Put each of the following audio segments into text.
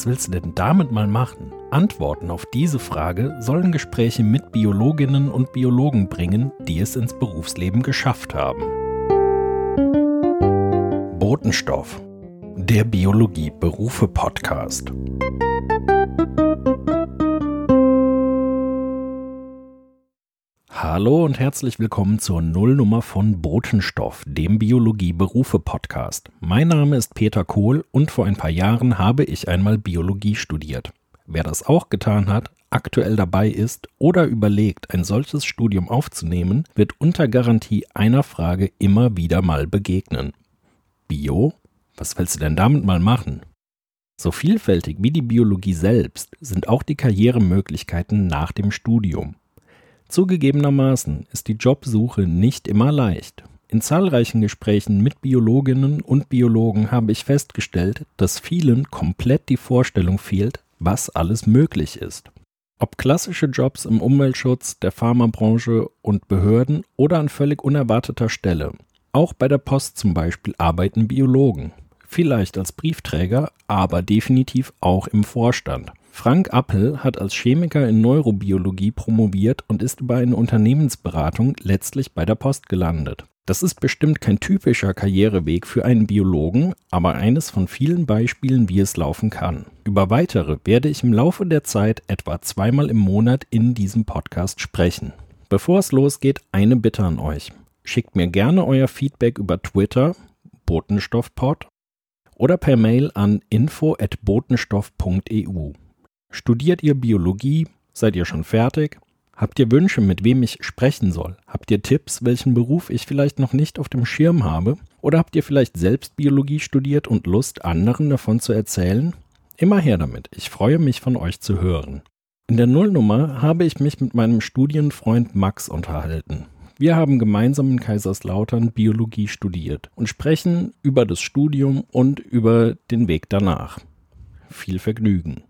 Was willst du denn damit mal machen? Antworten auf diese Frage sollen Gespräche mit Biologinnen und Biologen bringen, die es ins Berufsleben geschafft haben. Botenstoff, der Biologie-Berufe-Podcast. Hallo und herzlich willkommen zur Nullnummer von Botenstoff, dem Biologie-Berufe-Podcast. Mein Name ist Peter Kohl und vor ein paar Jahren habe ich einmal Biologie studiert. Wer das auch getan hat, aktuell dabei ist oder überlegt, ein solches Studium aufzunehmen, wird unter Garantie einer Frage immer wieder mal begegnen. Bio? Was willst du denn damit mal machen? So vielfältig wie die Biologie selbst sind auch die Karrieremöglichkeiten nach dem Studium. Zugegebenermaßen ist die Jobsuche nicht immer leicht. In zahlreichen Gesprächen mit Biologinnen und Biologen habe ich festgestellt, dass vielen komplett die Vorstellung fehlt, was alles möglich ist. Ob klassische Jobs im Umweltschutz, der Pharmabranche und Behörden oder an völlig unerwarteter Stelle. Auch bei der Post zum Beispiel arbeiten Biologen. Vielleicht als Briefträger, aber definitiv auch im Vorstand. Frank Appel hat als Chemiker in Neurobiologie promoviert und ist über eine Unternehmensberatung letztlich bei der Post gelandet. Das ist bestimmt kein typischer Karriereweg für einen Biologen, aber eines von vielen Beispielen, wie es laufen kann. Über weitere werde ich im Laufe der Zeit etwa zweimal im Monat in diesem Podcast sprechen. Bevor es losgeht, eine Bitte an euch. Schickt mir gerne euer Feedback über Twitter, Botenstoffpod, oder per Mail an info@botenstoff.eu. Studiert ihr Biologie? Seid ihr schon fertig? Habt ihr Wünsche, mit wem ich sprechen soll? Habt ihr Tipps, welchen Beruf ich vielleicht noch nicht auf dem Schirm habe? Oder habt ihr vielleicht selbst Biologie studiert und Lust, anderen davon zu erzählen? Immer her damit. Ich freue mich von euch zu hören. In der Nullnummer habe ich mich mit meinem Studienfreund Max unterhalten. Wir haben gemeinsam in Kaiserslautern Biologie studiert und sprechen über das Studium und über den Weg danach. Viel Vergnügen.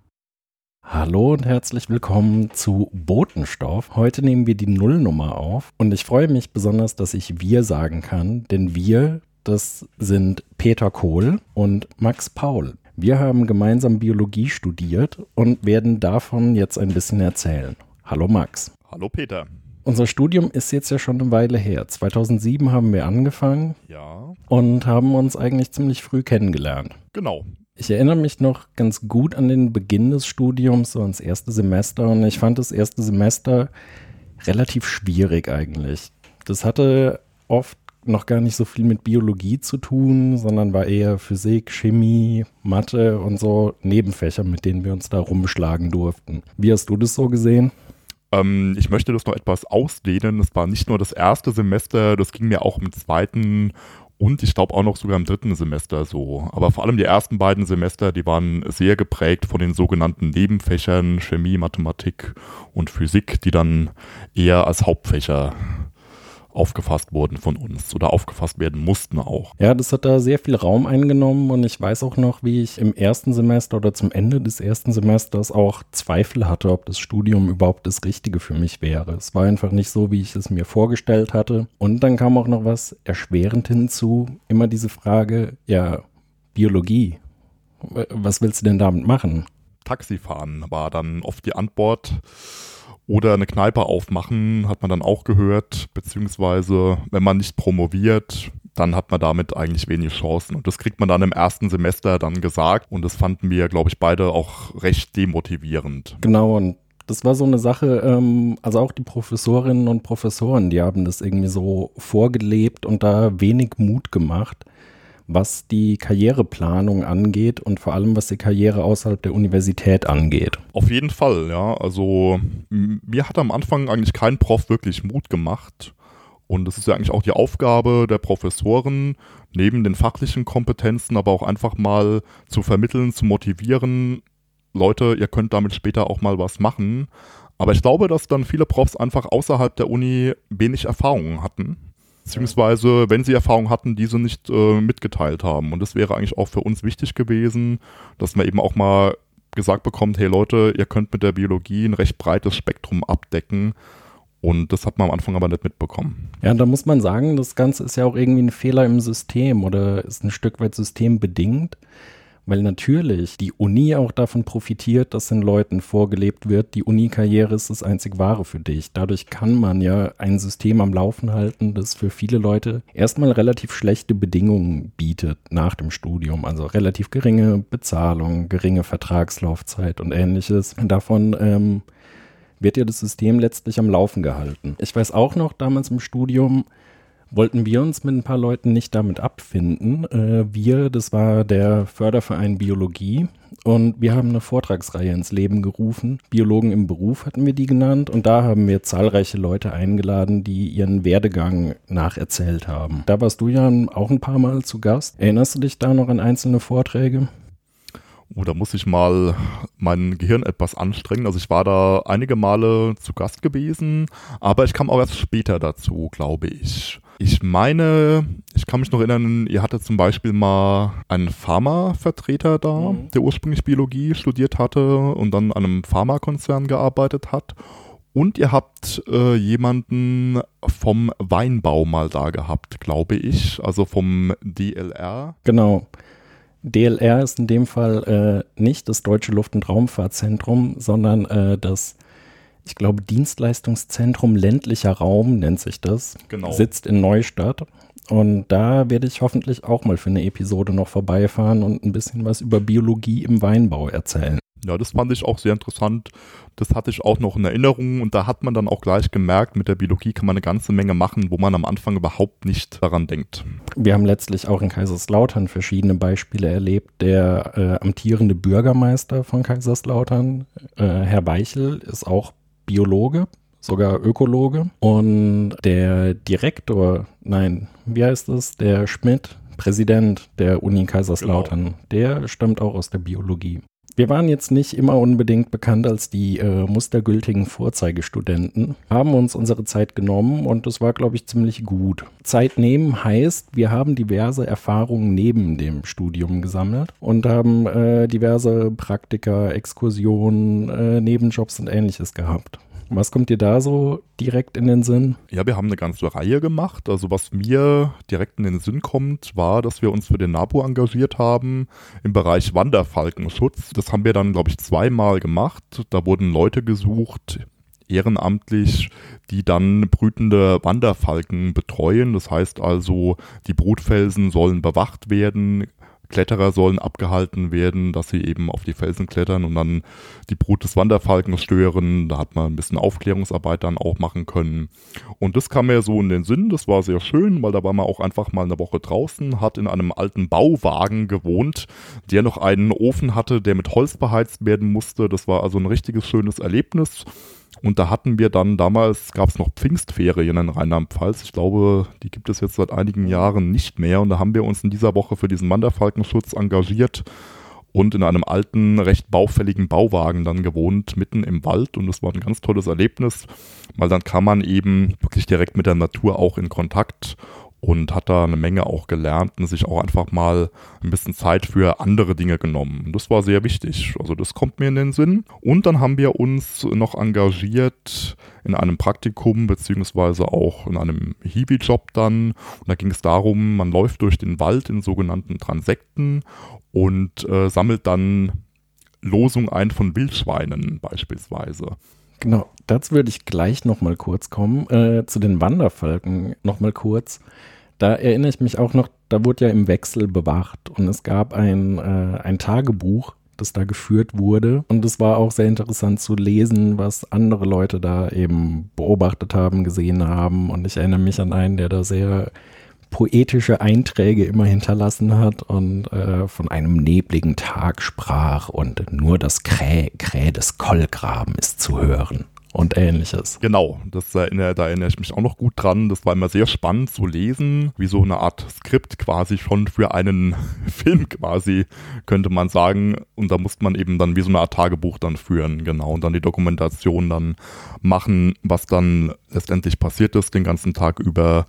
Hallo und herzlich willkommen zu Botenstoff. Heute nehmen wir die Nullnummer auf und ich freue mich besonders, dass ich wir sagen kann, denn wir, das sind Peter Kohl und Max Paul. Wir haben gemeinsam Biologie studiert und werden davon jetzt ein bisschen erzählen. Hallo Max. Hallo Peter. Unser Studium ist jetzt ja schon eine Weile her. 2007 haben wir angefangen. Ja. Und haben uns eigentlich ziemlich früh kennengelernt. Genau. Ich erinnere mich noch ganz gut an den Beginn des Studiums, so ans erste Semester. Und ich fand das erste Semester relativ schwierig eigentlich. Das hatte oft noch gar nicht so viel mit Biologie zu tun, sondern war eher Physik, Chemie, Mathe und so Nebenfächer, mit denen wir uns da rumschlagen durften. Wie hast du das so gesehen? Ähm, ich möchte das noch etwas ausdehnen. Es war nicht nur das erste Semester, das ging mir auch im zweiten und ich glaube auch noch sogar im dritten Semester so. Aber vor allem die ersten beiden Semester, die waren sehr geprägt von den sogenannten Nebenfächern Chemie, Mathematik und Physik, die dann eher als Hauptfächer aufgefasst wurden von uns oder aufgefasst werden mussten auch. Ja, das hat da sehr viel Raum eingenommen und ich weiß auch noch, wie ich im ersten Semester oder zum Ende des ersten Semesters auch Zweifel hatte, ob das Studium überhaupt das Richtige für mich wäre. Es war einfach nicht so, wie ich es mir vorgestellt hatte. Und dann kam auch noch was erschwerend hinzu, immer diese Frage, ja, Biologie. Was willst du denn damit machen? Taxifahren war dann oft die Antwort. Oder eine Kneipe aufmachen, hat man dann auch gehört, beziehungsweise wenn man nicht promoviert, dann hat man damit eigentlich wenig Chancen. Und das kriegt man dann im ersten Semester dann gesagt. Und das fanden wir, glaube ich, beide auch recht demotivierend. Genau, und das war so eine Sache, ähm, also auch die Professorinnen und Professoren, die haben das irgendwie so vorgelebt und da wenig Mut gemacht was die Karriereplanung angeht und vor allem was die Karriere außerhalb der Universität angeht. Auf jeden Fall, ja. Also mir hat am Anfang eigentlich kein Prof wirklich Mut gemacht. Und es ist ja eigentlich auch die Aufgabe der Professoren, neben den fachlichen Kompetenzen, aber auch einfach mal zu vermitteln, zu motivieren, Leute, ihr könnt damit später auch mal was machen. Aber ich glaube, dass dann viele Profs einfach außerhalb der Uni wenig Erfahrungen hatten beziehungsweise wenn sie Erfahrung hatten, diese nicht äh, mitgeteilt haben. Und das wäre eigentlich auch für uns wichtig gewesen, dass man eben auch mal gesagt bekommt, hey Leute, ihr könnt mit der Biologie ein recht breites Spektrum abdecken. Und das hat man am Anfang aber nicht mitbekommen. Ja, da muss man sagen, das Ganze ist ja auch irgendwie ein Fehler im System oder ist ein Stück weit systembedingt weil natürlich die Uni auch davon profitiert, dass den Leuten vorgelebt wird, die Uni-Karriere ist das einzig Wahre für dich. Dadurch kann man ja ein System am Laufen halten, das für viele Leute erstmal relativ schlechte Bedingungen bietet nach dem Studium. Also relativ geringe Bezahlung, geringe Vertragslaufzeit und ähnliches. Davon ähm, wird ja das System letztlich am Laufen gehalten. Ich weiß auch noch damals im Studium, wollten wir uns mit ein paar Leuten nicht damit abfinden. Äh, wir, das war der Förderverein Biologie und wir haben eine Vortragsreihe ins Leben gerufen. Biologen im Beruf hatten wir die genannt und da haben wir zahlreiche Leute eingeladen, die ihren Werdegang nacherzählt haben. Da warst du ja auch ein paar Mal zu Gast. Erinnerst du dich da noch an einzelne Vorträge? Oh, da muss ich mal mein Gehirn etwas anstrengen. Also ich war da einige Male zu Gast gewesen, aber ich kam auch erst später dazu, glaube ich. Ich meine, ich kann mich noch erinnern, ihr hattet zum Beispiel mal einen Pharmavertreter da, mhm. der ursprünglich Biologie studiert hatte und dann an einem Pharmakonzern gearbeitet hat. Und ihr habt äh, jemanden vom Weinbau mal da gehabt, glaube ich, also vom DLR. Genau. DLR ist in dem Fall äh, nicht das Deutsche Luft- und Raumfahrtzentrum, sondern äh, das ich glaube, Dienstleistungszentrum ländlicher Raum nennt sich das. Genau. Sitzt in Neustadt. Und da werde ich hoffentlich auch mal für eine Episode noch vorbeifahren und ein bisschen was über Biologie im Weinbau erzählen. Ja, das fand ich auch sehr interessant. Das hatte ich auch noch in Erinnerung und da hat man dann auch gleich gemerkt, mit der Biologie kann man eine ganze Menge machen, wo man am Anfang überhaupt nicht daran denkt. Wir haben letztlich auch in Kaiserslautern verschiedene Beispiele erlebt. Der äh, amtierende Bürgermeister von Kaiserslautern, äh, Herr Weichel, ist auch Biologe, sogar Ökologe. Und der Direktor, nein, wie heißt es? Der Schmidt, Präsident der Uni Kaiserslautern, genau. der stammt auch aus der Biologie. Wir waren jetzt nicht immer unbedingt bekannt als die äh, mustergültigen Vorzeigestudenten, haben uns unsere Zeit genommen und das war, glaube ich, ziemlich gut. Zeit nehmen heißt, wir haben diverse Erfahrungen neben dem Studium gesammelt und haben äh, diverse Praktika, Exkursionen, äh, Nebenjobs und ähnliches gehabt. Was kommt dir da so direkt in den Sinn? Ja, wir haben eine ganze Reihe gemacht. Also was mir direkt in den Sinn kommt, war, dass wir uns für den NABU engagiert haben im Bereich Wanderfalkenschutz. Das haben wir dann, glaube ich, zweimal gemacht. Da wurden Leute gesucht, ehrenamtlich, die dann brütende Wanderfalken betreuen. Das heißt also, die Brutfelsen sollen bewacht werden, Kletterer sollen abgehalten werden, dass sie eben auf die Felsen klettern und dann die Brut des Wanderfalkens stören. Da hat man ein bisschen Aufklärungsarbeit dann auch machen können. Und das kam mir so in den Sinn, das war sehr schön, weil da war man auch einfach mal eine Woche draußen, hat in einem alten Bauwagen gewohnt, der noch einen Ofen hatte, der mit Holz beheizt werden musste. Das war also ein richtiges schönes Erlebnis. Und da hatten wir dann damals, gab es noch Pfingstferien in Rheinland-Pfalz. Ich glaube, die gibt es jetzt seit einigen Jahren nicht mehr. Und da haben wir uns in dieser Woche für diesen Wanderfalkenschutz engagiert und in einem alten, recht baufälligen Bauwagen dann gewohnt, mitten im Wald. Und das war ein ganz tolles Erlebnis, weil dann kam man eben wirklich direkt mit der Natur auch in Kontakt und hat da eine Menge auch gelernt und sich auch einfach mal ein bisschen Zeit für andere Dinge genommen. Das war sehr wichtig. Also das kommt mir in den Sinn. Und dann haben wir uns noch engagiert in einem Praktikum beziehungsweise auch in einem Hiwi-Job dann. Und da ging es darum, man läuft durch den Wald in sogenannten Transekten und äh, sammelt dann Losung ein von Wildschweinen beispielsweise. Genau, dazu würde ich gleich nochmal kurz kommen. Äh, zu den Wanderfalken nochmal kurz. Da erinnere ich mich auch noch, da wurde ja im Wechsel bewacht und es gab ein, äh, ein Tagebuch, das da geführt wurde. Und es war auch sehr interessant zu lesen, was andere Leute da eben beobachtet haben, gesehen haben. Und ich erinnere mich an einen, der da sehr poetische Einträge immer hinterlassen hat und äh, von einem nebligen Tag sprach und nur das Kräh, Kräh des Kollgraben ist zu hören und ähnliches. Genau, das erinnere, da erinnere ich mich auch noch gut dran. Das war immer sehr spannend zu lesen, wie so eine Art Skript quasi schon für einen Film quasi, könnte man sagen. Und da musste man eben dann wie so eine Art Tagebuch dann führen, genau. Und dann die Dokumentation dann machen, was dann letztendlich passiert ist den ganzen Tag über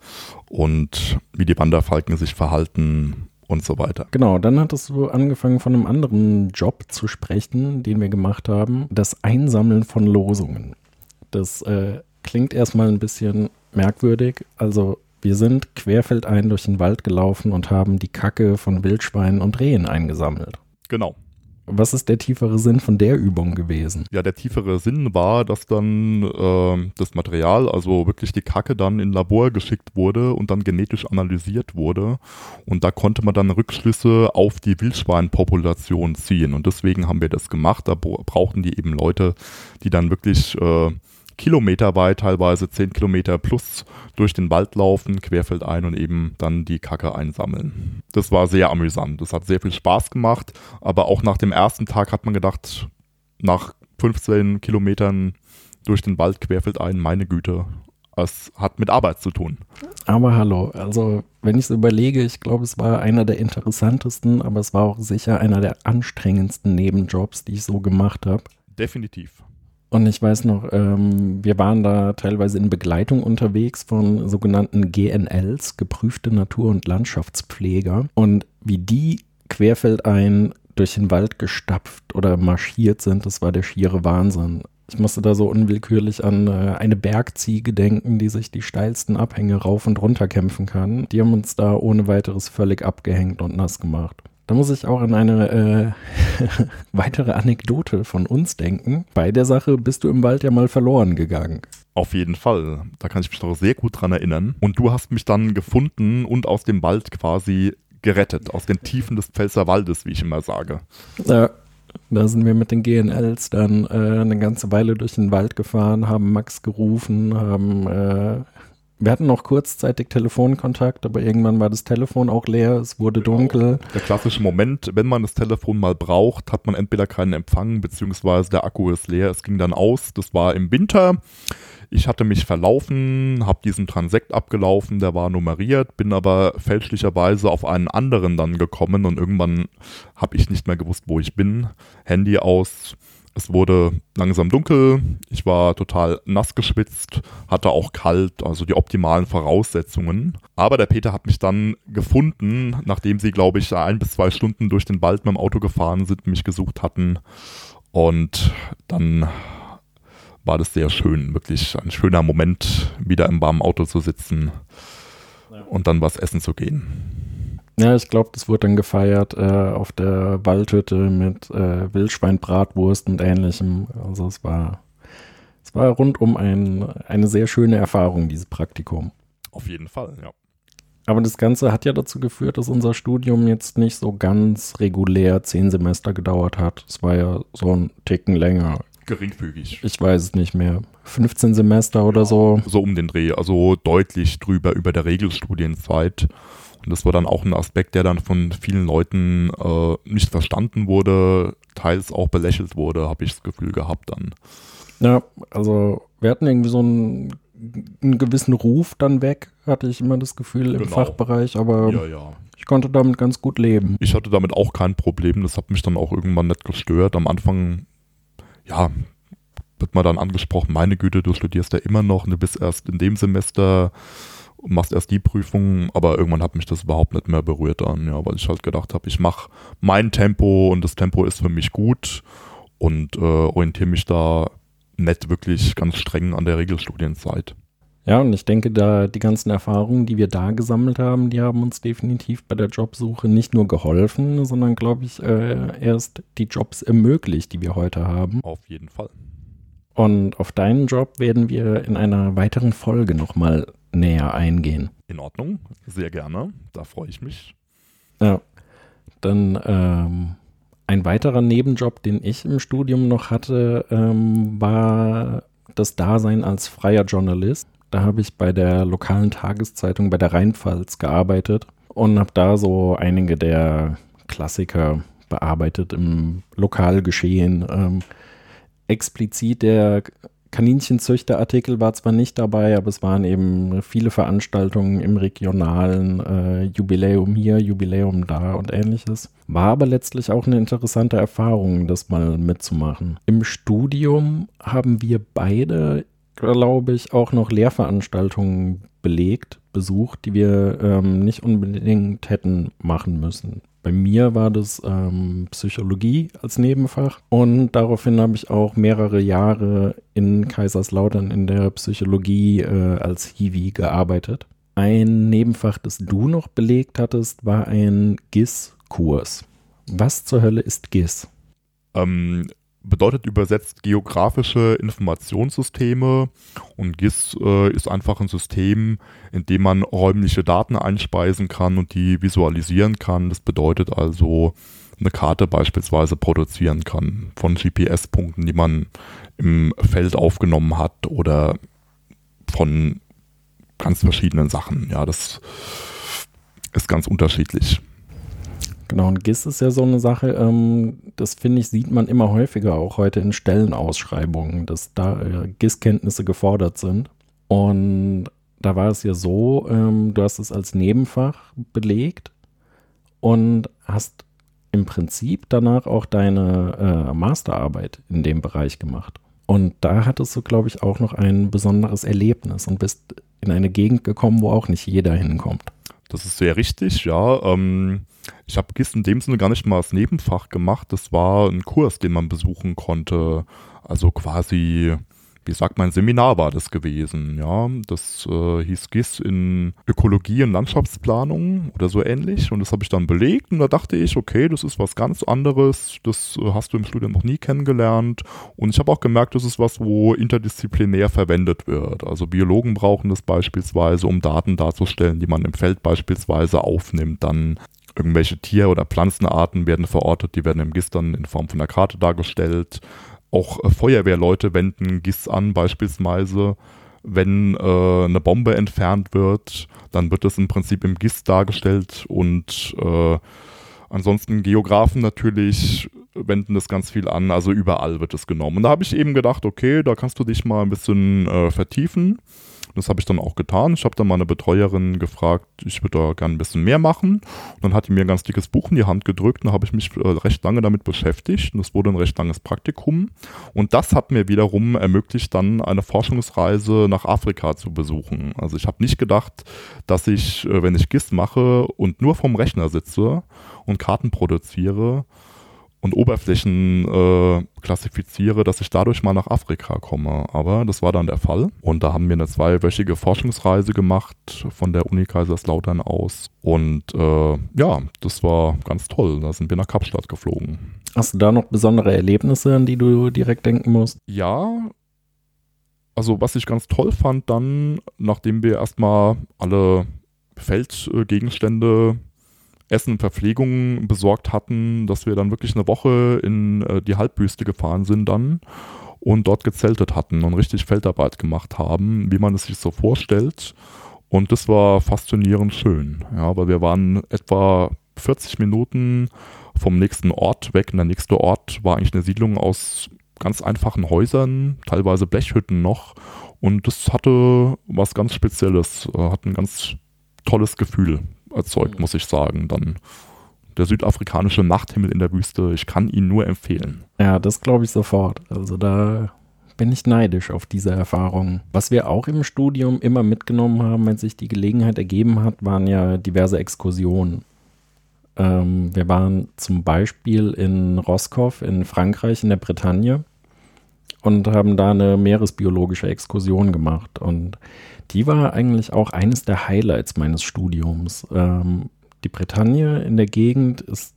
und wie die Wanderfalken sich verhalten und so weiter. Genau, dann hattest du angefangen von einem anderen Job zu sprechen, den wir gemacht haben, das Einsammeln von Losungen. Das äh, klingt erstmal ein bisschen merkwürdig. Also wir sind querfeldein durch den Wald gelaufen und haben die Kacke von Wildschweinen und Rehen eingesammelt. Genau. Was ist der tiefere Sinn von der Übung gewesen? Ja, der tiefere Sinn war, dass dann äh, das Material, also wirklich die Kacke dann in Labor geschickt wurde und dann genetisch analysiert wurde. Und da konnte man dann Rückschlüsse auf die Wildschweinpopulation ziehen. Und deswegen haben wir das gemacht. Da brauchten die eben Leute, die dann wirklich äh, kilometerweit, teilweise 10 Kilometer plus durch den Wald laufen, querfeldein und eben dann die Kacke einsammeln. Das war sehr amüsant. Das hat sehr viel Spaß gemacht, aber auch nach dem ersten Tag hat man gedacht, nach 15 Kilometern durch den Wald querfeldein, meine Güte, es hat mit Arbeit zu tun. Aber hallo, also wenn ich es überlege, ich glaube, es war einer der interessantesten, aber es war auch sicher einer der anstrengendsten Nebenjobs, die ich so gemacht habe. Definitiv. Und ich weiß noch, ähm, wir waren da teilweise in Begleitung unterwegs von sogenannten GNLs, geprüfte Natur- und Landschaftspfleger. Und wie die querfeldein durch den Wald gestapft oder marschiert sind, das war der schiere Wahnsinn. Ich musste da so unwillkürlich an äh, eine Bergziege denken, die sich die steilsten Abhänge rauf und runter kämpfen kann. Die haben uns da ohne weiteres völlig abgehängt und nass gemacht. Da muss ich auch an eine äh, weitere Anekdote von uns denken. Bei der Sache bist du im Wald ja mal verloren gegangen. Auf jeden Fall. Da kann ich mich noch sehr gut dran erinnern. Und du hast mich dann gefunden und aus dem Wald quasi gerettet. Aus den Tiefen des Pfälzer Waldes, wie ich immer sage. Ja, da sind wir mit den GNLs dann äh, eine ganze Weile durch den Wald gefahren, haben Max gerufen, haben äh, wir hatten noch kurzzeitig Telefonkontakt, aber irgendwann war das Telefon auch leer, es wurde genau. dunkel. Der klassische Moment, wenn man das Telefon mal braucht, hat man entweder keinen Empfang, beziehungsweise der Akku ist leer, es ging dann aus. Das war im Winter. Ich hatte mich verlaufen, habe diesen Transekt abgelaufen, der war nummeriert, bin aber fälschlicherweise auf einen anderen dann gekommen und irgendwann habe ich nicht mehr gewusst, wo ich bin. Handy aus, es wurde langsam dunkel, ich war total nass geschwitzt, hatte auch kalt, also die optimalen Voraussetzungen. Aber der Peter hat mich dann gefunden, nachdem sie, glaube ich, ein bis zwei Stunden durch den Wald mit dem Auto gefahren sind, mich gesucht hatten. Und dann war das sehr schön, wirklich ein schöner Moment, wieder im warmen Auto zu sitzen und dann was essen zu gehen. Ja, ich glaube, das wurde dann gefeiert äh, auf der Waldhütte mit äh, Wildschweinbratwurst und ähnlichem. Also es war, es war rundum ein, eine sehr schöne Erfahrung, dieses Praktikum. Auf jeden Fall, ja. Aber das Ganze hat ja dazu geführt, dass unser Studium jetzt nicht so ganz regulär zehn Semester gedauert hat. Es war ja so ein Ticken länger. Geringfügig. Ich weiß es nicht mehr. 15 Semester oder ja, so. So um den Dreh, also deutlich drüber über der Regelstudienzeit. Und das war dann auch ein Aspekt, der dann von vielen Leuten äh, nicht verstanden wurde, teils auch belächelt wurde, habe ich das Gefühl gehabt dann. Ja, also wir hatten irgendwie so einen, einen gewissen Ruf dann weg, hatte ich immer das Gefühl im genau. Fachbereich, aber ja, ja. ich konnte damit ganz gut leben. Ich hatte damit auch kein Problem, das hat mich dann auch irgendwann nicht gestört. Am Anfang, ja, wird man dann angesprochen, meine Güte, du studierst ja immer noch, du bist erst in dem Semester machst erst die Prüfung, aber irgendwann hat mich das überhaupt nicht mehr berührt dann, ja, weil ich halt gedacht habe, ich mache mein Tempo und das Tempo ist für mich gut und äh, orientiere mich da nicht wirklich ganz streng an der Regelstudienzeit. Ja, und ich denke, da die ganzen Erfahrungen, die wir da gesammelt haben, die haben uns definitiv bei der Jobsuche nicht nur geholfen, sondern, glaube ich, äh, erst die Jobs ermöglicht, die wir heute haben. Auf jeden Fall. Und auf deinen Job werden wir in einer weiteren Folge nochmal näher eingehen. In Ordnung, sehr gerne. Da freue ich mich. Ja, dann ähm, ein weiterer Nebenjob, den ich im Studium noch hatte, ähm, war das Dasein als freier Journalist. Da habe ich bei der lokalen Tageszeitung bei der Rheinpfalz gearbeitet und habe da so einige der Klassiker bearbeitet im Lokalgeschehen. Ähm, explizit der Kaninchenzüchterartikel war zwar nicht dabei, aber es waren eben viele Veranstaltungen im regionalen äh, Jubiläum hier, Jubiläum da und ähnliches. War aber letztlich auch eine interessante Erfahrung, das mal mitzumachen. Im Studium haben wir beide, glaube ich, auch noch Lehrveranstaltungen belegt, besucht, die wir ähm, nicht unbedingt hätten machen müssen. Bei mir war das ähm, Psychologie als Nebenfach und daraufhin habe ich auch mehrere Jahre in Kaiserslautern in der Psychologie äh, als Hiwi gearbeitet. Ein Nebenfach, das du noch belegt hattest, war ein GIS-Kurs. Was zur Hölle ist GIS? Ähm, bedeutet übersetzt geografische Informationssysteme und GIS äh, ist einfach ein System, in dem man räumliche Daten einspeisen kann und die visualisieren kann. Das bedeutet also eine Karte beispielsweise produzieren kann von GPS-Punkten, die man im Feld aufgenommen hat oder von ganz verschiedenen Sachen. Ja, das ist ganz unterschiedlich. Genau, und GIS ist ja so eine Sache, ähm, das finde ich, sieht man immer häufiger auch heute in Stellenausschreibungen, dass da äh, GIS-Kenntnisse gefordert sind. Und da war es ja so, ähm, du hast es als Nebenfach belegt und hast im Prinzip danach auch deine äh, Masterarbeit in dem Bereich gemacht. Und da hattest du, glaube ich, auch noch ein besonderes Erlebnis und bist in eine Gegend gekommen, wo auch nicht jeder hinkommt. Das ist sehr richtig, ja. Ähm, ich habe GIS in dem Sinne gar nicht mal als Nebenfach gemacht. Das war ein Kurs, den man besuchen konnte. Also quasi wie sagt man, Seminar war das gewesen. Ja, das äh, hieß GIS in Ökologie und Landschaftsplanung oder so ähnlich. Und das habe ich dann belegt und da dachte ich, okay, das ist was ganz anderes. Das äh, hast du im Studium noch nie kennengelernt. Und ich habe auch gemerkt, das ist was, wo interdisziplinär verwendet wird. Also Biologen brauchen das beispielsweise, um Daten darzustellen, die man im Feld beispielsweise aufnimmt. Dann irgendwelche Tier- oder Pflanzenarten werden verortet, die werden im GIS dann in Form von einer Karte dargestellt. Auch äh, Feuerwehrleute wenden GIS an, beispielsweise, wenn äh, eine Bombe entfernt wird, dann wird das im Prinzip im GIS dargestellt und äh, ansonsten Geografen natürlich wenden das ganz viel an, also überall wird es genommen. Und da habe ich eben gedacht, okay, da kannst du dich mal ein bisschen äh, vertiefen. Das habe ich dann auch getan. Ich habe dann meine Betreuerin gefragt, ich würde da gerne ein bisschen mehr machen. Und dann hat die mir ein ganz dickes Buch in die Hand gedrückt und habe ich mich äh, recht lange damit beschäftigt. Und das wurde ein recht langes Praktikum. Und das hat mir wiederum ermöglicht, dann eine Forschungsreise nach Afrika zu besuchen. Also ich habe nicht gedacht, dass ich, äh, wenn ich GIS mache und nur vom Rechner sitze und Karten produziere, und Oberflächen äh, klassifiziere, dass ich dadurch mal nach Afrika komme. Aber das war dann der Fall. Und da haben wir eine zweiwöchige Forschungsreise gemacht von der Uni Kaiserslautern aus. Und äh, ja, das war ganz toll. Da sind wir nach Kapstadt geflogen. Hast du da noch besondere Erlebnisse, an die du direkt denken musst? Ja. Also was ich ganz toll fand dann, nachdem wir erstmal alle Feldgegenstände Essen und Verpflegung besorgt hatten, dass wir dann wirklich eine Woche in äh, die Halbwüste gefahren sind dann und dort gezeltet hatten und richtig Feldarbeit gemacht haben, wie man es sich so vorstellt. Und das war faszinierend schön, ja, weil wir waren etwa 40 Minuten vom nächsten Ort weg. Und der nächste Ort war eigentlich eine Siedlung aus ganz einfachen Häusern, teilweise Blechhütten noch. Und das hatte was ganz Spezielles, äh, hat ein ganz tolles Gefühl erzeugt, muss ich sagen. Dann der südafrikanische Nachthimmel in der Wüste, ich kann ihn nur empfehlen. Ja, das glaube ich sofort. Also da bin ich neidisch auf diese Erfahrung. Was wir auch im Studium immer mitgenommen haben, wenn sich die Gelegenheit ergeben hat, waren ja diverse Exkursionen. Ähm, wir waren zum Beispiel in Roscoff in Frankreich in der Bretagne und haben da eine meeresbiologische Exkursion gemacht. Und die war eigentlich auch eines der Highlights meines Studiums. Ähm, die Bretagne in der Gegend ist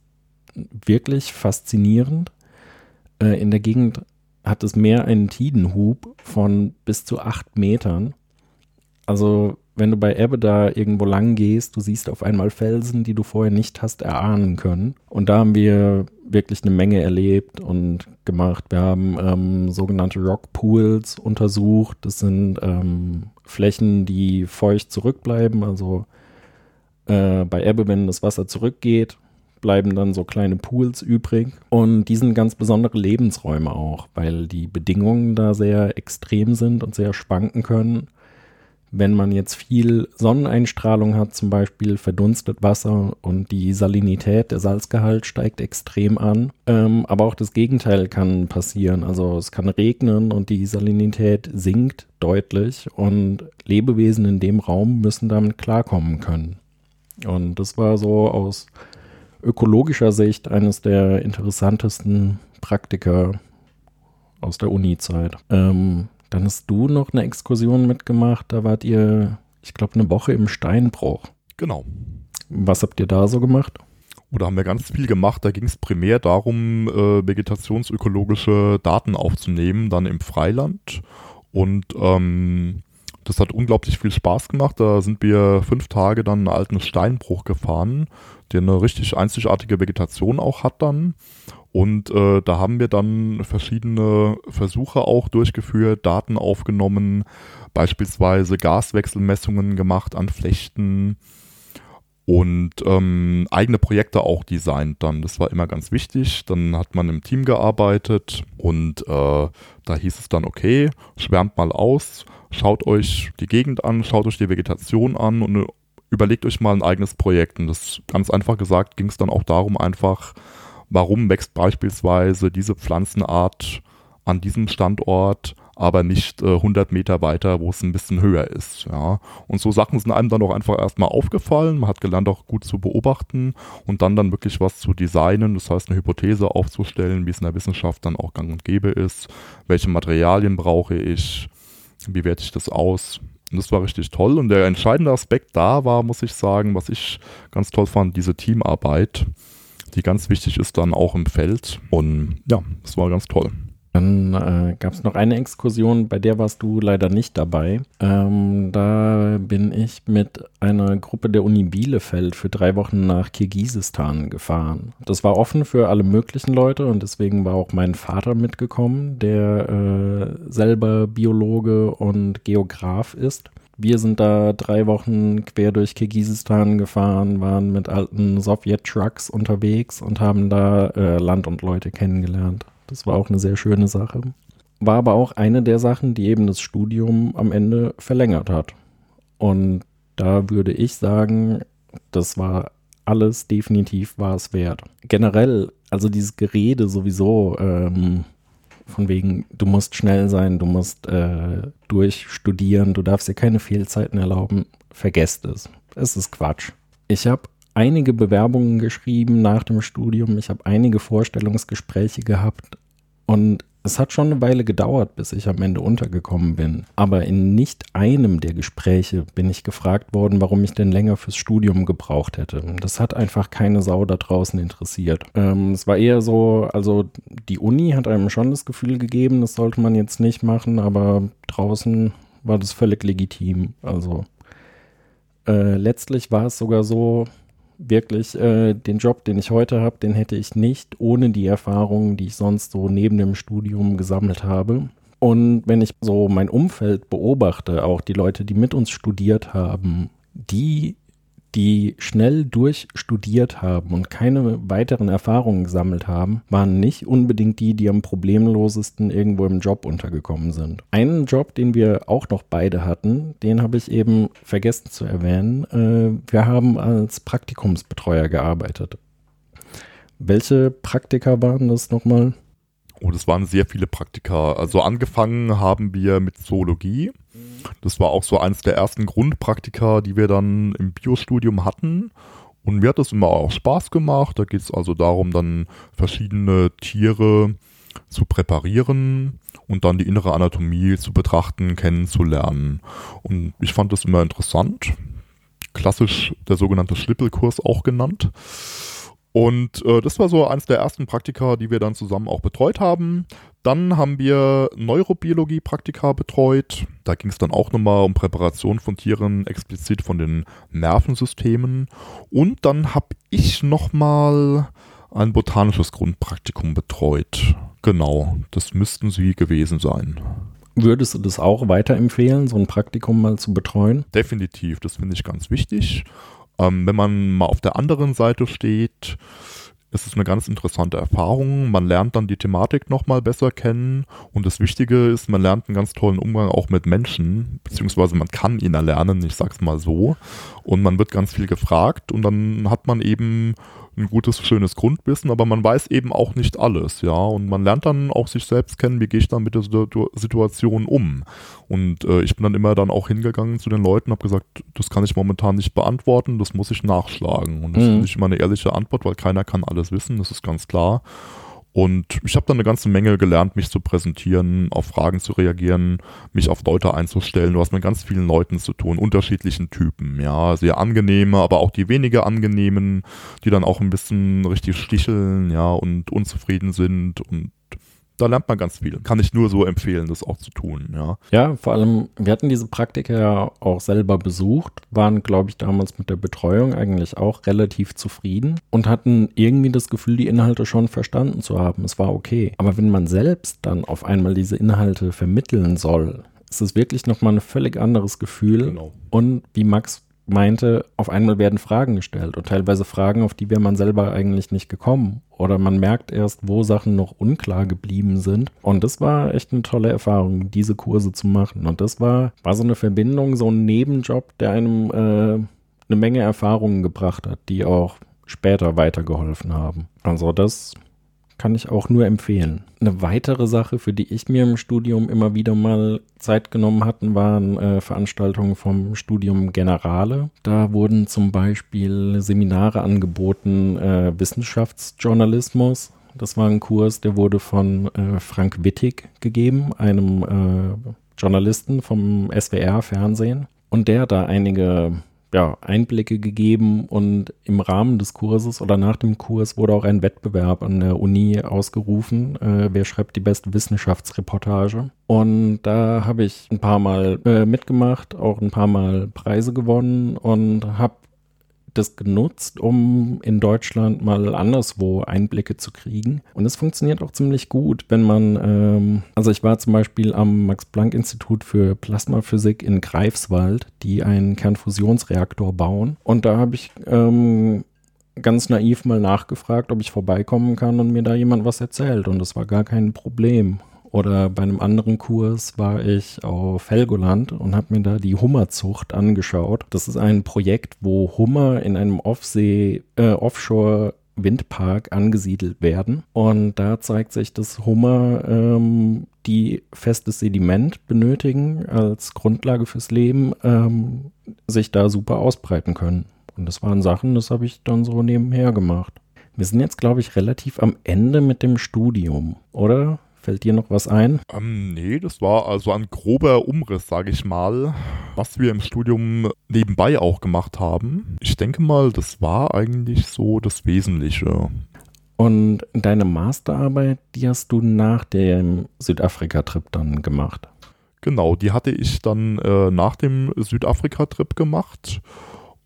wirklich faszinierend. Äh, in der Gegend hat es mehr einen Tidenhub von bis zu acht Metern. Also wenn du bei Ebbe da irgendwo lang gehst, du siehst auf einmal Felsen, die du vorher nicht hast erahnen können. Und da haben wir wirklich eine Menge erlebt und gemacht. Wir haben ähm, sogenannte Rockpools untersucht. Das sind ähm, Flächen, die feucht zurückbleiben. Also äh, bei Ebbe, wenn das Wasser zurückgeht, bleiben dann so kleine Pools übrig. Und die sind ganz besondere Lebensräume auch, weil die Bedingungen da sehr extrem sind und sehr schwanken können wenn man jetzt viel Sonneneinstrahlung hat, zum Beispiel verdunstet Wasser und die Salinität, der Salzgehalt steigt extrem an. Ähm, aber auch das Gegenteil kann passieren. Also es kann regnen und die Salinität sinkt deutlich und Lebewesen in dem Raum müssen damit klarkommen können. Und das war so aus ökologischer Sicht eines der interessantesten Praktika aus der Uni-Zeit. Ähm, dann hast du noch eine Exkursion mitgemacht. Da wart ihr, ich glaube, eine Woche im Steinbruch. Genau. Was habt ihr da so gemacht? Oder haben wir ganz viel gemacht. Da ging es primär darum, äh, vegetationsökologische Daten aufzunehmen, dann im Freiland. Und ähm, das hat unglaublich viel Spaß gemacht. Da sind wir fünf Tage dann einen alten Steinbruch gefahren, der eine richtig einzigartige Vegetation auch hat dann. Und äh, da haben wir dann verschiedene Versuche auch durchgeführt, Daten aufgenommen, beispielsweise Gaswechselmessungen gemacht an Flechten und ähm, eigene Projekte auch designt dann. Das war immer ganz wichtig. Dann hat man im Team gearbeitet und äh, da hieß es dann, okay, schwärmt mal aus, schaut euch die Gegend an, schaut euch die Vegetation an und überlegt euch mal ein eigenes Projekt. Und das ganz einfach gesagt ging es dann auch darum, einfach warum wächst beispielsweise diese Pflanzenart an diesem Standort, aber nicht äh, 100 Meter weiter, wo es ein bisschen höher ist. Ja. Und so Sachen sind einem dann auch einfach erstmal aufgefallen. Man hat gelernt, auch gut zu beobachten und dann dann wirklich was zu designen. Das heißt, eine Hypothese aufzustellen, wie es in der Wissenschaft dann auch gang und gäbe ist. Welche Materialien brauche ich? Wie werte ich das aus? Und das war richtig toll. Und der entscheidende Aspekt da war, muss ich sagen, was ich ganz toll fand, diese Teamarbeit die ganz wichtig ist dann auch im Feld. Und ja, das war ganz toll. Dann äh, gab es noch eine Exkursion, bei der warst du leider nicht dabei. Ähm, da bin ich mit einer Gruppe der Uni Bielefeld für drei Wochen nach Kirgisistan gefahren. Das war offen für alle möglichen Leute und deswegen war auch mein Vater mitgekommen, der äh, selber Biologe und Geograf ist. Wir sind da drei Wochen quer durch Kirgisistan gefahren, waren mit alten Sowjet-Trucks unterwegs und haben da äh, Land und Leute kennengelernt. Das war auch eine sehr schöne Sache. War aber auch eine der Sachen, die eben das Studium am Ende verlängert hat. Und da würde ich sagen, das war alles definitiv war es wert. Generell, also dieses Gerede sowieso, ähm, von wegen, du musst schnell sein, du musst äh, durchstudieren, du darfst dir keine Fehlzeiten erlauben. Vergesst es. Es ist Quatsch. Ich habe einige Bewerbungen geschrieben nach dem Studium. Ich habe einige Vorstellungsgespräche gehabt. Und es hat schon eine Weile gedauert, bis ich am Ende untergekommen bin. Aber in nicht einem der Gespräche bin ich gefragt worden, warum ich denn länger fürs Studium gebraucht hätte. Das hat einfach keine Sau da draußen interessiert. Ähm, es war eher so, also die Uni hat einem schon das Gefühl gegeben, das sollte man jetzt nicht machen, aber draußen war das völlig legitim. Also äh, letztlich war es sogar so, wirklich äh, den Job, den ich heute habe, den hätte ich nicht ohne die Erfahrungen, die ich sonst so neben dem Studium gesammelt habe. Und wenn ich so mein Umfeld beobachte, auch die Leute, die mit uns studiert haben, die die schnell durchstudiert haben und keine weiteren Erfahrungen gesammelt haben, waren nicht unbedingt die, die am problemlosesten irgendwo im Job untergekommen sind. Einen Job, den wir auch noch beide hatten, den habe ich eben vergessen zu erwähnen. Äh, wir haben als Praktikumsbetreuer gearbeitet. Welche Praktika waren das nochmal? Oh, das waren sehr viele Praktika. Also angefangen haben wir mit Zoologie. Das war auch so eines der ersten Grundpraktika, die wir dann im Biostudium hatten. Und mir hat das immer auch Spaß gemacht. Da geht es also darum, dann verschiedene Tiere zu präparieren und dann die innere Anatomie zu betrachten, kennenzulernen. Und ich fand das immer interessant. Klassisch der sogenannte Schlippelkurs auch genannt. Und äh, das war so eines der ersten Praktika, die wir dann zusammen auch betreut haben. Dann haben wir Neurobiologie-Praktika betreut. Da ging es dann auch nochmal um Präparation von Tieren, explizit von den Nervensystemen. Und dann habe ich nochmal ein botanisches Grundpraktikum betreut. Genau, das müssten sie gewesen sein. Würdest du das auch weiterempfehlen, so ein Praktikum mal zu betreuen? Definitiv, das finde ich ganz wichtig. Ähm, wenn man mal auf der anderen Seite steht, ist es eine ganz interessante Erfahrung. Man lernt dann die Thematik nochmal besser kennen und das Wichtige ist, man lernt einen ganz tollen Umgang auch mit Menschen, beziehungsweise man kann ihn erlernen, ich sag's mal so. Und man wird ganz viel gefragt und dann hat man eben ein gutes, schönes Grundwissen, aber man weiß eben auch nicht alles, ja. Und man lernt dann auch sich selbst kennen, wie gehe ich dann mit der Situation um. Und äh, ich bin dann immer dann auch hingegangen zu den Leuten, habe gesagt, das kann ich momentan nicht beantworten, das muss ich nachschlagen. Und das mhm. finde ich immer eine ehrliche Antwort, weil keiner kann alles wissen, das ist ganz klar. Und ich habe dann eine ganze Menge gelernt, mich zu präsentieren, auf Fragen zu reagieren, mich auf Leute einzustellen. Du hast mit ganz vielen Leuten zu tun, unterschiedlichen Typen, ja, sehr angenehme, aber auch die weniger angenehmen, die dann auch ein bisschen richtig sticheln, ja, und unzufrieden sind und da lernt man ganz viel. Kann ich nur so empfehlen, das auch zu tun, ja. Ja, vor allem, wir hatten diese Praktika ja auch selber besucht, waren, glaube ich, damals mit der Betreuung eigentlich auch relativ zufrieden und hatten irgendwie das Gefühl, die Inhalte schon verstanden zu haben. Es war okay. Aber wenn man selbst dann auf einmal diese Inhalte vermitteln soll, ist es wirklich nochmal ein völlig anderes Gefühl. Genau. Und wie Max meinte, auf einmal werden Fragen gestellt und teilweise Fragen, auf die wäre man selber eigentlich nicht gekommen. Oder man merkt erst, wo Sachen noch unklar geblieben sind. Und das war echt eine tolle Erfahrung, diese Kurse zu machen. Und das war, war so eine Verbindung, so ein Nebenjob, der einem äh, eine Menge Erfahrungen gebracht hat, die auch später weitergeholfen haben. Also das kann ich auch nur empfehlen. Eine weitere Sache, für die ich mir im Studium immer wieder mal Zeit genommen hatten, waren äh, Veranstaltungen vom Studium Generale. Da wurden zum Beispiel Seminare angeboten, äh, Wissenschaftsjournalismus. Das war ein Kurs, der wurde von äh, Frank Wittig gegeben, einem äh, Journalisten vom SWR Fernsehen. Und der hat da einige ja, Einblicke gegeben und im Rahmen des Kurses oder nach dem Kurs wurde auch ein Wettbewerb an der Uni ausgerufen. Äh, wer schreibt die beste Wissenschaftsreportage? Und da habe ich ein paar Mal äh, mitgemacht, auch ein paar Mal Preise gewonnen und habe das genutzt, um in Deutschland mal anderswo Einblicke zu kriegen. Und es funktioniert auch ziemlich gut, wenn man, ähm, also ich war zum Beispiel am Max-Planck-Institut für Plasmaphysik in Greifswald, die einen Kernfusionsreaktor bauen. Und da habe ich ähm, ganz naiv mal nachgefragt, ob ich vorbeikommen kann und mir da jemand was erzählt. Und das war gar kein Problem. Oder bei einem anderen Kurs war ich auf Helgoland und habe mir da die Hummerzucht angeschaut. Das ist ein Projekt, wo Hummer in einem Offsee, äh, Offshore Windpark angesiedelt werden. Und da zeigt sich, dass Hummer ähm, die festes Sediment benötigen als Grundlage fürs Leben, ähm, sich da super ausbreiten können. Und das waren Sachen, das habe ich dann so nebenher gemacht. Wir sind jetzt, glaube ich, relativ am Ende mit dem Studium, oder? Fällt dir noch was ein? Ähm, nee, das war also ein grober Umriss, sage ich mal, was wir im Studium nebenbei auch gemacht haben. Ich denke mal, das war eigentlich so das Wesentliche. Und deine Masterarbeit, die hast du nach dem Südafrika-Trip dann gemacht? Genau, die hatte ich dann äh, nach dem Südafrika-Trip gemacht.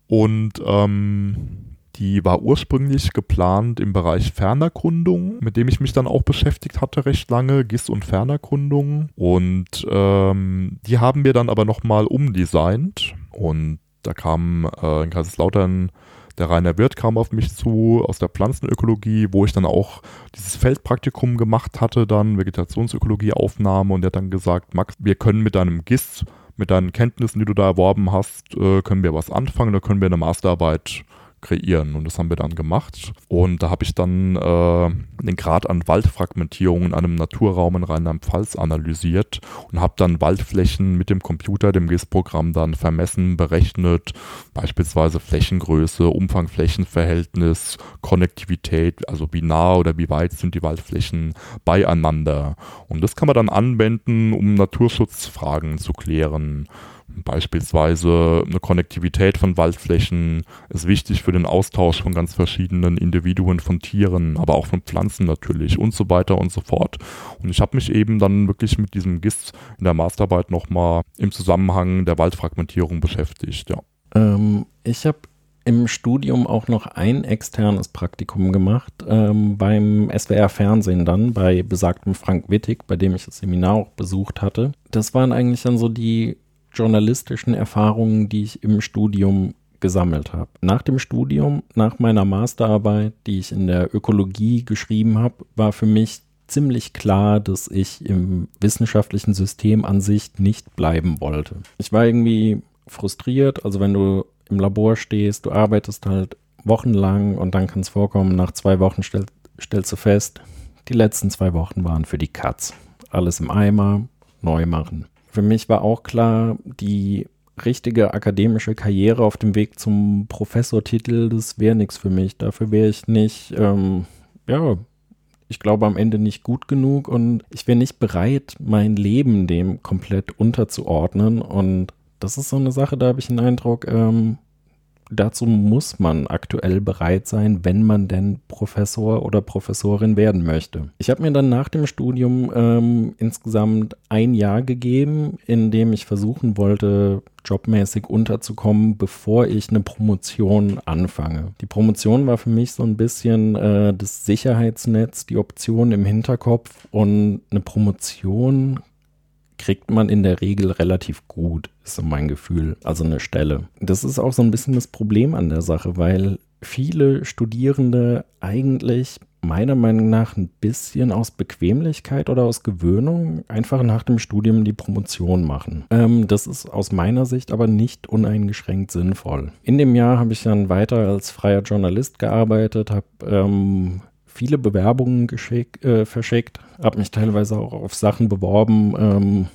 Und ähm, die war ursprünglich geplant im Bereich Fernerkundung, mit dem ich mich dann auch beschäftigt hatte recht lange, GIS und Fernerkundung. Und ähm, die haben wir dann aber nochmal umdesignt. Und da kam äh, in Kaiserslautern der Rainer Wirth kam auf mich zu aus der Pflanzenökologie, wo ich dann auch dieses Feldpraktikum gemacht hatte, dann Vegetationsökologie-Aufnahme und der hat dann gesagt, Max, wir können mit deinem GIS, mit deinen Kenntnissen, die du da erworben hast, äh, können wir was anfangen, da können wir eine Masterarbeit kreieren. Und das haben wir dann gemacht. Und da habe ich dann äh, den Grad an Waldfragmentierung in einem Naturraum in Rheinland-Pfalz analysiert und habe dann Waldflächen mit dem Computer, dem GIS-Programm dann vermessen, berechnet, beispielsweise Flächengröße, Umfang-Flächenverhältnis, Konnektivität, also wie nah oder wie weit sind die Waldflächen beieinander. Und das kann man dann anwenden, um Naturschutzfragen zu klären. Beispielsweise eine Konnektivität von Waldflächen ist wichtig für den Austausch von ganz verschiedenen Individuen von Tieren, aber auch von Pflanzen natürlich und so weiter und so fort. Und ich habe mich eben dann wirklich mit diesem GIS in der Masterarbeit nochmal im Zusammenhang der Waldfragmentierung beschäftigt. Ja. Ähm, ich habe im Studium auch noch ein externes Praktikum gemacht, ähm, beim SWR Fernsehen dann, bei besagtem Frank Wittig, bei dem ich das Seminar auch besucht hatte. Das waren eigentlich dann so die journalistischen Erfahrungen, die ich im Studium gesammelt habe. Nach dem Studium, nach meiner Masterarbeit, die ich in der Ökologie geschrieben habe, war für mich ziemlich klar, dass ich im wissenschaftlichen System an sich nicht bleiben wollte. Ich war irgendwie frustriert, also wenn du im Labor stehst, du arbeitest halt wochenlang und dann kann es vorkommen, nach zwei Wochen stell, stellst du fest, die letzten zwei Wochen waren für die Katz. Alles im Eimer, neu machen. Für mich war auch klar, die richtige akademische Karriere auf dem Weg zum Professortitel, das wäre nichts für mich. Dafür wäre ich nicht, ähm, ja, ich glaube am Ende nicht gut genug und ich wäre nicht bereit, mein Leben dem komplett unterzuordnen. Und das ist so eine Sache, da habe ich den Eindruck, ähm, dazu muss man aktuell bereit sein, wenn man denn Professor oder Professorin werden möchte. Ich habe mir dann nach dem Studium ähm, insgesamt ein Jahr gegeben, in dem ich versuchen wollte, jobmäßig unterzukommen, bevor ich eine Promotion anfange. Die Promotion war für mich so ein bisschen äh, das Sicherheitsnetz, die Option im Hinterkopf und eine Promotion kriegt man in der Regel relativ gut, ist so mein Gefühl. Also eine Stelle. Das ist auch so ein bisschen das Problem an der Sache, weil viele Studierende eigentlich meiner Meinung nach ein bisschen aus Bequemlichkeit oder aus Gewöhnung einfach nach dem Studium die Promotion machen. Ähm, das ist aus meiner Sicht aber nicht uneingeschränkt sinnvoll. In dem Jahr habe ich dann weiter als freier Journalist gearbeitet, habe ähm, viele Bewerbungen geschick, äh, verschickt, habe mich teilweise auch auf Sachen beworben, ähm,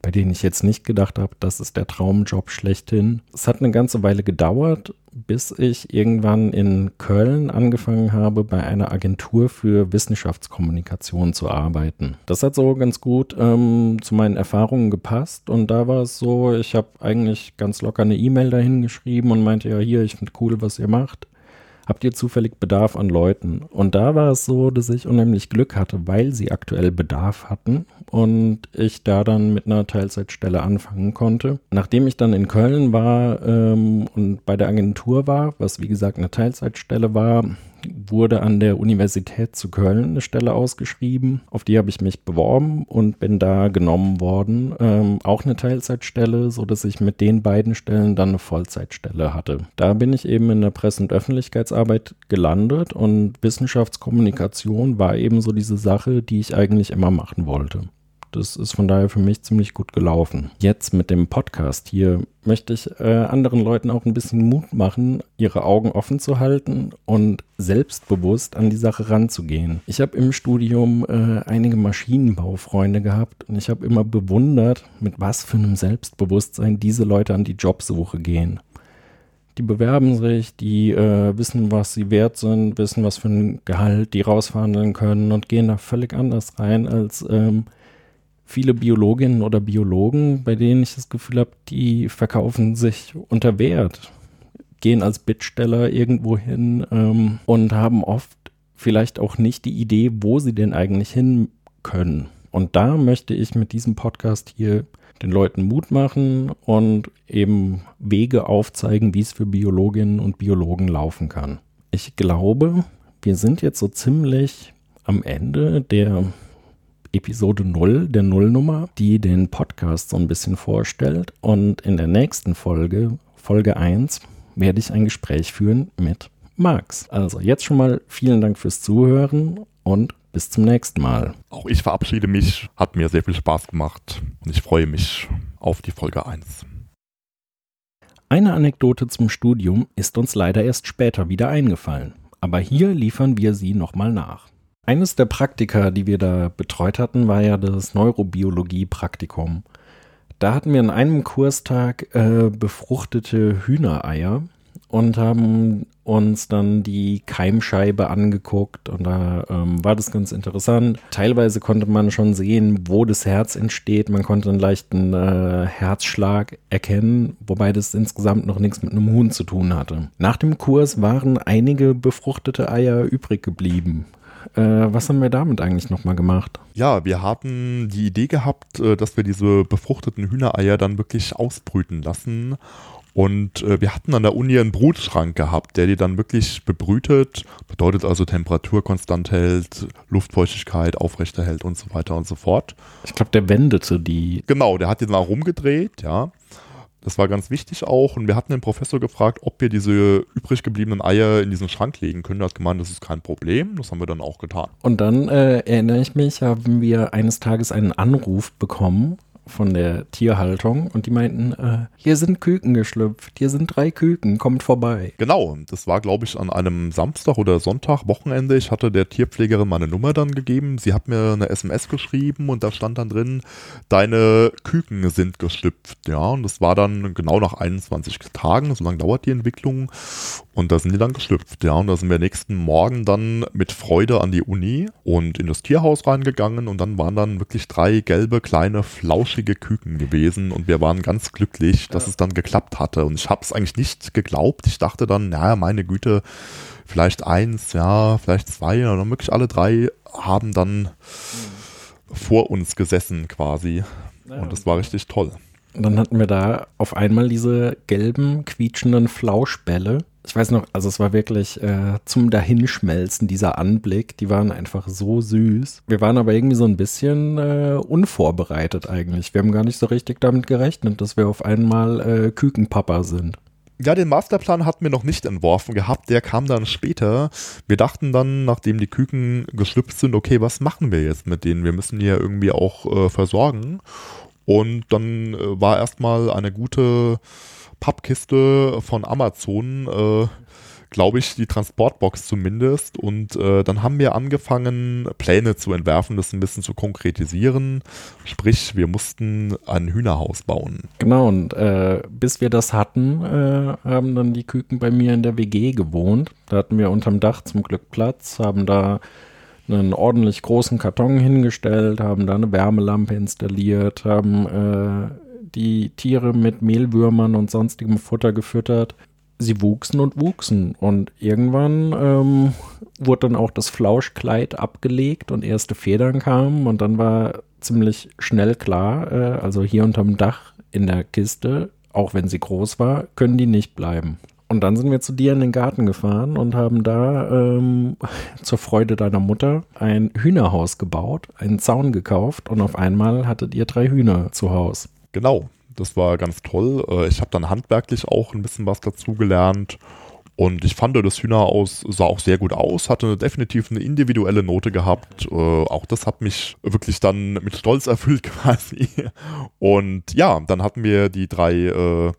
bei denen ich jetzt nicht gedacht habe, das ist der Traumjob schlechthin. Es hat eine ganze Weile gedauert, bis ich irgendwann in Köln angefangen habe, bei einer Agentur für Wissenschaftskommunikation zu arbeiten. Das hat so ganz gut ähm, zu meinen Erfahrungen gepasst und da war es so, ich habe eigentlich ganz locker eine E-Mail dahin geschrieben und meinte, ja hier, ich finde cool, was ihr macht habt ihr zufällig Bedarf an Leuten? Und da war es so, dass ich unheimlich Glück hatte, weil sie aktuell Bedarf hatten und ich da dann mit einer Teilzeitstelle anfangen konnte. Nachdem ich dann in Köln war ähm, und bei der Agentur war, was wie gesagt eine Teilzeitstelle war, wurde an der Universität zu Köln eine Stelle ausgeschrieben. Auf die habe ich mich beworben und bin da genommen worden. Ähm, auch eine Teilzeitstelle, sodass ich mit den beiden Stellen dann eine Vollzeitstelle hatte. Da bin ich eben in der Presse- und Öffentlichkeitsarbeit gelandet und Wissenschaftskommunikation war eben so diese Sache, die ich eigentlich immer machen wollte. Das ist von daher für mich ziemlich gut gelaufen. Jetzt mit dem Podcast hier möchte ich äh, anderen Leuten auch ein bisschen Mut machen, ihre Augen offen zu halten und selbstbewusst an die Sache ranzugehen. Ich habe im Studium äh, einige Maschinenbaufreunde gehabt und ich habe immer bewundert, mit was für einem Selbstbewusstsein diese Leute an die Jobsuche gehen. Die bewerben sich, die äh, wissen, was sie wert sind, wissen, was für ein Gehalt die rausverhandeln können und gehen da völlig anders rein als ähm, viele Biologinnen oder Biologen, bei denen ich das Gefühl habe, die verkaufen sich unter Wert, gehen als Bittsteller irgendwo hin ähm, und haben oft vielleicht auch nicht die Idee, wo sie denn eigentlich hin können. Und da möchte ich mit diesem Podcast hier den Leuten Mut machen und eben Wege aufzeigen, wie es für Biologinnen und Biologen laufen kann. Ich glaube, wir sind jetzt so ziemlich am Ende der Episode 0 der Nullnummer, die den Podcast so ein bisschen vorstellt. Und in der nächsten Folge, Folge 1, werde ich ein Gespräch führen mit Max. Also jetzt schon mal vielen Dank fürs Zuhören und bis zum nächsten Mal. Auch ich verabschiede mich, hat mir sehr viel Spaß gemacht und ich freue mich auf die Folge 1. Eine Anekdote zum Studium ist uns leider erst später wieder eingefallen, aber hier liefern wir sie nochmal nach. Eines der Praktika, die wir da betreut hatten, war ja das Neurobiologie-Praktikum. Da hatten wir in einem Kurstag äh, befruchtete Hühnereier und haben uns dann die Keimscheibe angeguckt und da ähm, war das ganz interessant. Teilweise konnte man schon sehen, wo das Herz entsteht. Man konnte einen leichten äh, Herzschlag erkennen, wobei das insgesamt noch nichts mit einem Huhn zu tun hatte. Nach dem Kurs waren einige befruchtete Eier übrig geblieben. Äh, was haben wir damit eigentlich nochmal gemacht? Ja, wir hatten die Idee gehabt, äh, dass wir diese befruchteten Hühnereier dann wirklich ausbrüten lassen. Und äh, wir hatten an der Uni einen Brutschrank gehabt, der die dann wirklich bebrütet, bedeutet also Temperatur konstant hält, Luftfeuchtigkeit aufrechterhält und so weiter und so fort. Ich glaube, der wendete die. Genau, der hat die dann auch rumgedreht, ja. Das war ganz wichtig auch. Und wir hatten den Professor gefragt, ob wir diese übrig gebliebenen Eier in diesen Schrank legen können. Er hat gemeint, das ist kein Problem. Das haben wir dann auch getan. Und dann äh, erinnere ich mich, haben wir eines Tages einen Anruf bekommen von der Tierhaltung und die meinten, äh, hier sind Küken geschlüpft, hier sind drei Küken, kommt vorbei. Genau, das war glaube ich an einem Samstag oder Sonntag, Wochenende. Ich hatte der Tierpflegerin meine Nummer dann gegeben. Sie hat mir eine SMS geschrieben und da stand dann drin, deine Küken sind geschlüpft. Ja, und das war dann genau nach 21 Tagen, so lange dauert die Entwicklung. Und da sind die dann geschlüpft, ja. Und da sind wir nächsten Morgen dann mit Freude an die Uni und in das Tierhaus reingegangen und dann waren dann wirklich drei gelbe, kleine, flauschige Küken gewesen und wir waren ganz glücklich, dass ja. es dann geklappt hatte. Und ich habe es eigentlich nicht geglaubt. Ich dachte dann, naja, meine Güte, vielleicht eins, ja, vielleicht zwei oder wirklich alle drei haben dann mhm. vor uns gesessen quasi. Ja. Und das war richtig toll. Und dann hatten wir da auf einmal diese gelben, quietschenden Flauschbälle ich weiß noch, also es war wirklich äh, zum Dahinschmelzen, dieser Anblick. Die waren einfach so süß. Wir waren aber irgendwie so ein bisschen äh, unvorbereitet eigentlich. Wir haben gar nicht so richtig damit gerechnet, dass wir auf einmal äh, Kükenpapa sind. Ja, den Masterplan hatten wir noch nicht entworfen gehabt, der kam dann später. Wir dachten dann, nachdem die Küken geschlüpft sind, okay, was machen wir jetzt mit denen? Wir müssen die ja irgendwie auch äh, versorgen. Und dann äh, war erstmal eine gute Pappkiste von Amazon, äh, glaube ich, die Transportbox zumindest. Und äh, dann haben wir angefangen, Pläne zu entwerfen, das ein bisschen zu konkretisieren. Sprich, wir mussten ein Hühnerhaus bauen. Genau, und äh, bis wir das hatten, äh, haben dann die Küken bei mir in der WG gewohnt. Da hatten wir unterm Dach zum Glück Platz, haben da einen ordentlich großen Karton hingestellt, haben da eine Wärmelampe installiert, haben äh, die Tiere mit Mehlwürmern und sonstigem Futter gefüttert. Sie wuchsen und wuchsen und irgendwann ähm, wurde dann auch das Flauschkleid abgelegt und erste Federn kamen und dann war ziemlich schnell klar, äh, also hier unterm Dach in der Kiste, auch wenn sie groß war, können die nicht bleiben. Und dann sind wir zu dir in den Garten gefahren und haben da ähm, zur Freude deiner Mutter ein Hühnerhaus gebaut, einen Zaun gekauft und auf einmal hattet ihr drei Hühner zu Hause. Genau, das war ganz toll. Äh, ich habe dann handwerklich auch ein bisschen was dazu gelernt. Und ich fand, das Hühnerhaus sah auch sehr gut aus, hatte definitiv eine individuelle Note gehabt. Äh, auch das hat mich wirklich dann mit Stolz erfüllt quasi. Und ja, dann hatten wir die drei äh,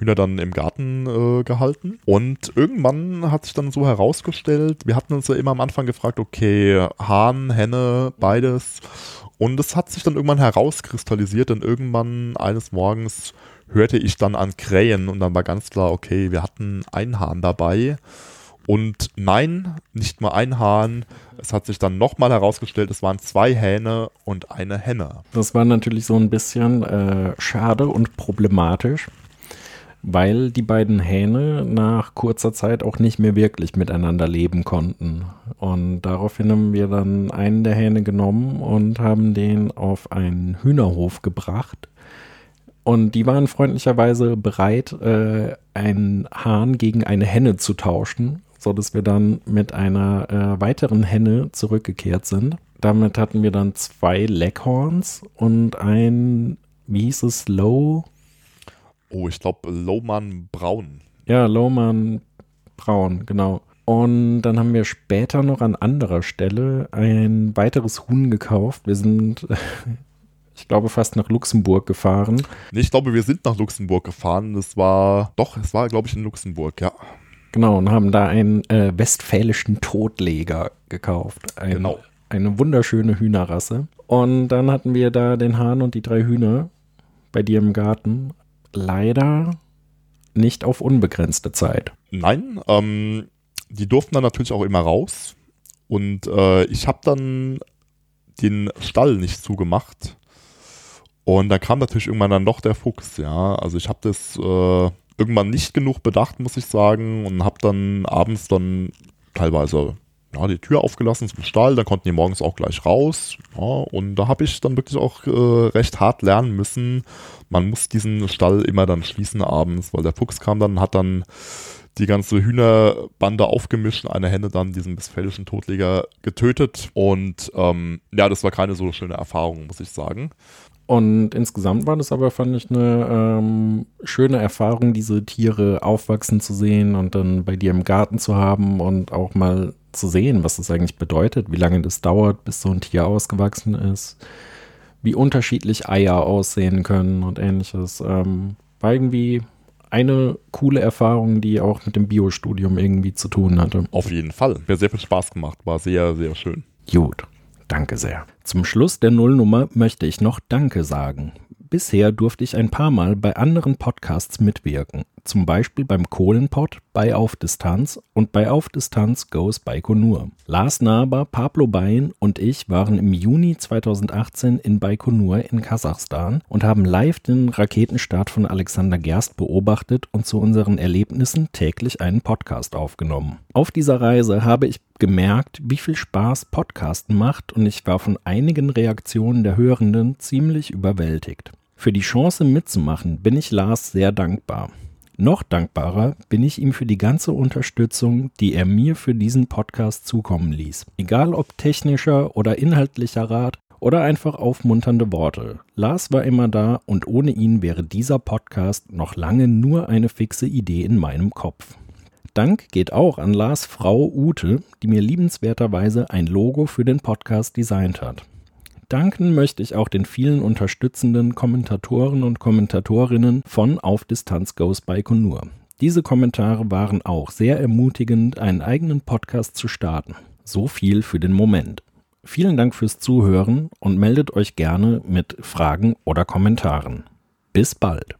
Hühner dann im Garten äh, gehalten. Und irgendwann hat sich dann so herausgestellt, wir hatten uns ja immer am Anfang gefragt, okay, Hahn, Henne, beides. Und es hat sich dann irgendwann herauskristallisiert, denn irgendwann eines Morgens hörte ich dann an Krähen und dann war ganz klar, okay, wir hatten einen Hahn dabei. Und nein, nicht mal ein Hahn. Es hat sich dann nochmal herausgestellt, es waren zwei Hähne und eine Henne. Das war natürlich so ein bisschen äh, schade und problematisch weil die beiden Hähne nach kurzer Zeit auch nicht mehr wirklich miteinander leben konnten. Und daraufhin haben wir dann einen der Hähne genommen und haben den auf einen Hühnerhof gebracht. Und die waren freundlicherweise bereit, äh, einen Hahn gegen eine Henne zu tauschen, sodass wir dann mit einer äh, weiteren Henne zurückgekehrt sind. Damit hatten wir dann zwei Leghorns und ein, wie hieß es, Low Oh, ich glaube Lohmann Braun. Ja, Lohmann Braun, genau. Und dann haben wir später noch an anderer Stelle ein weiteres Huhn gekauft. Wir sind, ich glaube, fast nach Luxemburg gefahren. Nee, ich glaube, wir sind nach Luxemburg gefahren. Das war, doch, es war, glaube ich, in Luxemburg, ja. Genau, und haben da einen äh, westfälischen Totleger gekauft. Ein, genau. Eine wunderschöne Hühnerrasse. Und dann hatten wir da den Hahn und die drei Hühner bei dir im Garten leider nicht auf unbegrenzte Zeit. Nein, ähm, die durften dann natürlich auch immer raus. Und äh, ich habe dann den Stall nicht zugemacht. Und da kam natürlich irgendwann dann doch der Fuchs, ja. Also ich habe das äh, irgendwann nicht genug bedacht, muss ich sagen. Und habe dann abends dann teilweise ja, die Tür aufgelassen zum Stall, dann konnten die morgens auch gleich raus. Ja, und da habe ich dann wirklich auch äh, recht hart lernen müssen. Man muss diesen Stall immer dann schließen abends, weil der Fuchs kam dann, hat dann die ganze Hühnerbande aufgemischt, eine Henne dann diesen westfälischen Totleger getötet. Und ähm, ja, das war keine so schöne Erfahrung, muss ich sagen. Und insgesamt war das aber, fand ich, eine ähm, schöne Erfahrung, diese Tiere aufwachsen zu sehen und dann bei dir im Garten zu haben und auch mal zu sehen, was das eigentlich bedeutet, wie lange das dauert, bis so ein Tier ausgewachsen ist, wie unterschiedlich Eier aussehen können und ähnliches. Ähm, war irgendwie eine coole Erfahrung, die auch mit dem Biostudium irgendwie zu tun hatte. Auf jeden Fall. Mir sehr viel Spaß gemacht. War sehr, sehr schön. Gut. Danke sehr. Zum Schluss der Nullnummer möchte ich noch Danke sagen. Bisher durfte ich ein paar Mal bei anderen Podcasts mitwirken. Zum Beispiel beim Kohlenpott, bei Auf Distanz und bei Auf Distanz Goes Baikonur. Lars Naber, Pablo Bein und ich waren im Juni 2018 in Baikonur in Kasachstan und haben live den Raketenstart von Alexander Gerst beobachtet und zu unseren Erlebnissen täglich einen Podcast aufgenommen. Auf dieser Reise habe ich gemerkt, wie viel Spaß Podcasten macht und ich war von einigen Reaktionen der Hörenden ziemlich überwältigt. Für die Chance mitzumachen bin ich Lars sehr dankbar. Noch dankbarer bin ich ihm für die ganze Unterstützung, die er mir für diesen Podcast zukommen ließ. Egal ob technischer oder inhaltlicher Rat oder einfach aufmunternde Worte. Lars war immer da und ohne ihn wäre dieser Podcast noch lange nur eine fixe Idee in meinem Kopf. Dank geht auch an Lars Frau Ute, die mir liebenswerterweise ein Logo für den Podcast designt hat. Danken möchte ich auch den vielen unterstützenden Kommentatoren und Kommentatorinnen von Auf Distanz Goes Baikonur. Diese Kommentare waren auch sehr ermutigend, einen eigenen Podcast zu starten. So viel für den Moment. Vielen Dank fürs Zuhören und meldet euch gerne mit Fragen oder Kommentaren. Bis bald.